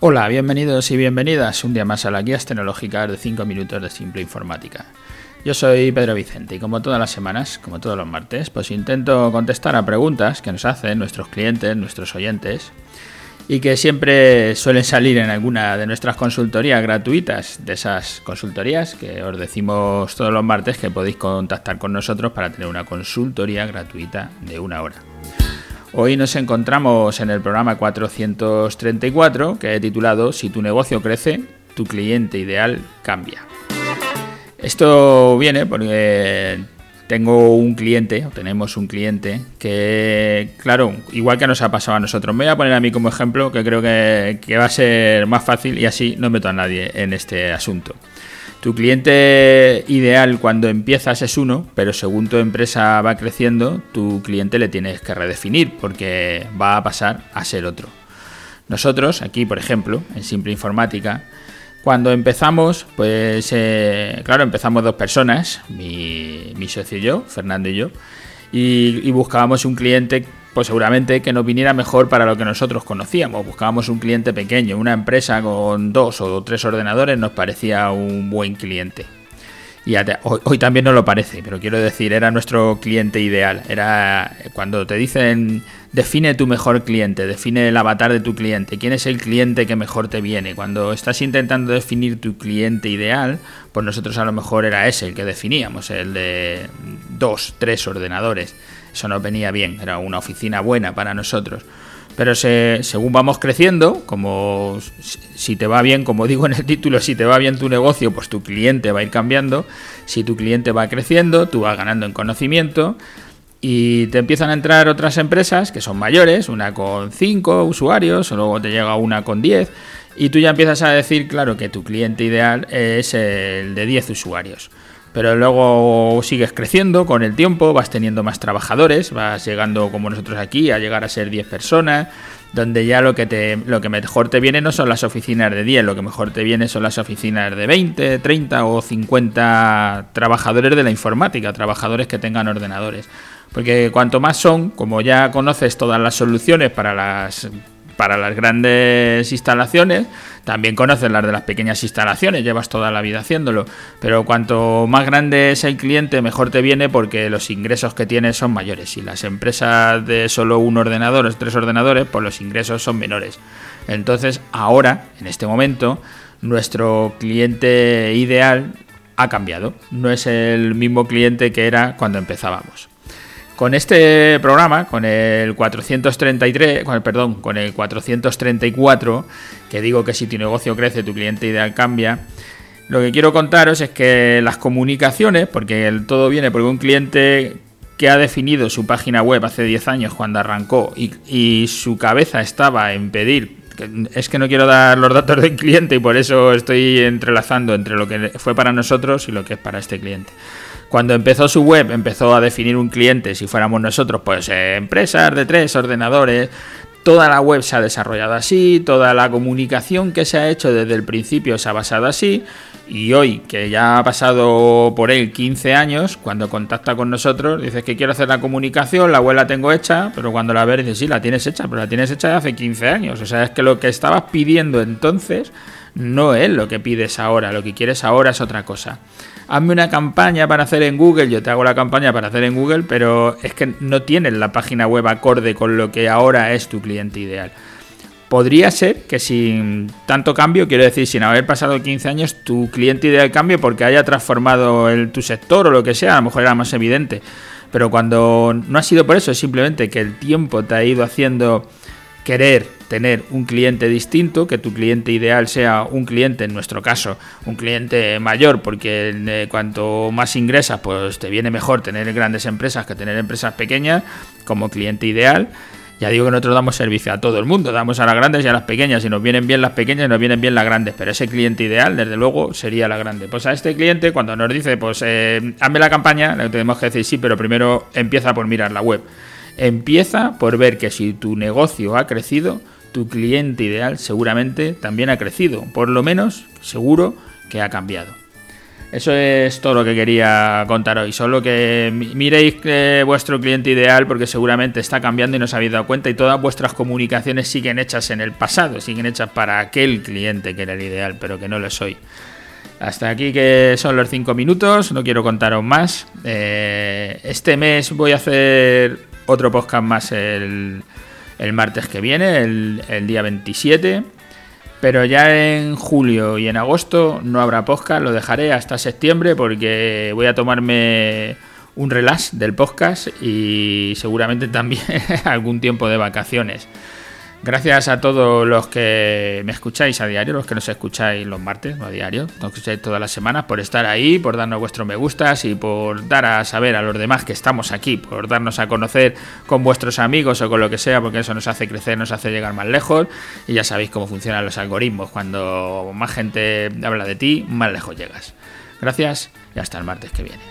Hola, bienvenidos y bienvenidas un día más a las guías tecnológicas de 5 minutos de simple informática. Yo soy Pedro Vicente y como todas las semanas, como todos los martes, pues intento contestar a preguntas que nos hacen nuestros clientes, nuestros oyentes, y que siempre suelen salir en alguna de nuestras consultorías gratuitas, de esas consultorías que os decimos todos los martes que podéis contactar con nosotros para tener una consultoría gratuita de una hora. Hoy nos encontramos en el programa 434 que he titulado Si tu negocio crece, tu cliente ideal cambia. Esto viene porque tengo un cliente, o tenemos un cliente, que, claro, igual que nos ha pasado a nosotros, me voy a poner a mí como ejemplo, que creo que, que va a ser más fácil y así no meto a nadie en este asunto. Tu cliente ideal cuando empiezas es uno, pero según tu empresa va creciendo, tu cliente le tienes que redefinir porque va a pasar a ser otro. Nosotros, aquí por ejemplo, en Simple Informática, cuando empezamos, pues eh, claro, empezamos dos personas, mi, socio y yo, Fernando y yo, y buscábamos un cliente pues seguramente que nos viniera mejor para lo que nosotros conocíamos. Buscábamos un cliente pequeño, una empresa con dos o tres ordenadores nos parecía un buen cliente. Y hoy, también no lo parece, pero quiero decir, era nuestro cliente ideal. Era cuando te dicen define tu mejor cliente, define el avatar de tu cliente, quién es el cliente que mejor te viene. Cuando estás intentando definir tu cliente ideal, pues nosotros a lo mejor era ese el que definíamos, el de dos, tres ordenadores. Eso nos venía bien, era una oficina buena para nosotros. Pero según vamos creciendo, como si te va bien, como digo en el título, si te va bien tu negocio, pues tu cliente va a ir cambiando. Si tu cliente va creciendo, tú vas ganando en conocimiento. Y te empiezan a entrar otras empresas que son mayores, una con 5 usuarios, o luego te llega una con 10. Y tú ya empiezas a decir, claro, que tu cliente ideal es el de 10 usuarios pero luego sigues creciendo con el tiempo, vas teniendo más trabajadores, vas llegando como nosotros aquí a llegar a ser 10 personas, donde ya lo que, te, lo que mejor te viene no son las oficinas de 10, lo que mejor te viene son las oficinas de 20, 30 o 50 trabajadores de la informática, trabajadores que tengan ordenadores. Porque cuanto más son, como ya conoces todas las soluciones para las para las grandes instalaciones, también conoces las de las pequeñas instalaciones, llevas toda la vida haciéndolo, pero cuanto más grande es el cliente, mejor te viene porque los ingresos que tienes son mayores. Si las empresas de solo un ordenador o tres ordenadores, pues los ingresos son menores. Entonces, ahora, en este momento, nuestro cliente ideal ha cambiado. No es el mismo cliente que era cuando empezábamos. Con este programa, con el 433, con el, perdón, con el 434, que digo que si tu negocio crece, tu cliente ideal cambia, lo que quiero contaros es que las comunicaciones, porque el todo viene porque un cliente que ha definido su página web hace 10 años cuando arrancó y su cabeza estaba en pedir es que no quiero dar los datos del cliente y por eso estoy entrelazando entre lo que fue para nosotros y lo que es para este cliente. Cuando empezó su web, empezó a definir un cliente, si fuéramos nosotros, pues eh, empresas de tres ordenadores. Toda la web se ha desarrollado así, toda la comunicación que se ha hecho desde el principio se ha basado así. Y hoy, que ya ha pasado por él 15 años, cuando contacta con nosotros, dices que quiero hacer la comunicación, la web la tengo hecha, pero cuando la ves dices, sí, la tienes hecha, pero la tienes hecha hace 15 años. O sea, es que lo que estabas pidiendo entonces no es lo que pides ahora, lo que quieres ahora es otra cosa hazme una campaña para hacer en Google, yo te hago la campaña para hacer en Google, pero es que no tienes la página web acorde con lo que ahora es tu cliente ideal. Podría ser que sin tanto cambio, quiero decir, sin haber pasado 15 años, tu cliente ideal cambie porque haya transformado el, tu sector o lo que sea, a lo mejor era más evidente. Pero cuando no ha sido por eso, es simplemente que el tiempo te ha ido haciendo querer tener un cliente distinto, que tu cliente ideal sea un cliente, en nuestro caso, un cliente mayor, porque eh, cuanto más ingresas, pues te viene mejor tener grandes empresas que tener empresas pequeñas como cliente ideal. Ya digo que nosotros damos servicio a todo el mundo, damos a las grandes y a las pequeñas, y nos vienen bien las pequeñas y nos vienen bien las grandes, pero ese cliente ideal, desde luego, sería la grande. Pues a este cliente, cuando nos dice, pues eh, hazme la campaña, le tenemos que decir sí, pero primero empieza por mirar la web. Empieza por ver que si tu negocio ha crecido, tu cliente ideal seguramente también ha crecido, por lo menos seguro que ha cambiado. Eso es todo lo que quería contar hoy. Solo que miréis eh, vuestro cliente ideal porque seguramente está cambiando y no os habéis dado cuenta y todas vuestras comunicaciones siguen hechas en el pasado, siguen hechas para aquel cliente que era el ideal, pero que no lo soy. Hasta aquí que son los cinco minutos, no quiero contaros más. Eh, este mes voy a hacer otro podcast más el, martes que viene, el, el día 27. Pero ya en julio y en agosto no habrá podcast, lo dejaré hasta septiembre porque voy a tomarme un relax del podcast y seguramente también algún tiempo de vacaciones. Gracias a todos los que me escucháis a diario, los que nos escucháis los martes, a diario, nos escucháis todas las semanas, por estar ahí, por darnos vuestros me gustas y por dar a saber a los demás que estamos aquí, por darnos a conocer con vuestros amigos o con lo que sea, porque eso nos hace crecer, nos hace llegar más lejos. Y ya sabéis cómo funcionan los algoritmos. Cuando más gente habla de ti, más lejos llegas. Gracias y hasta el martes que viene.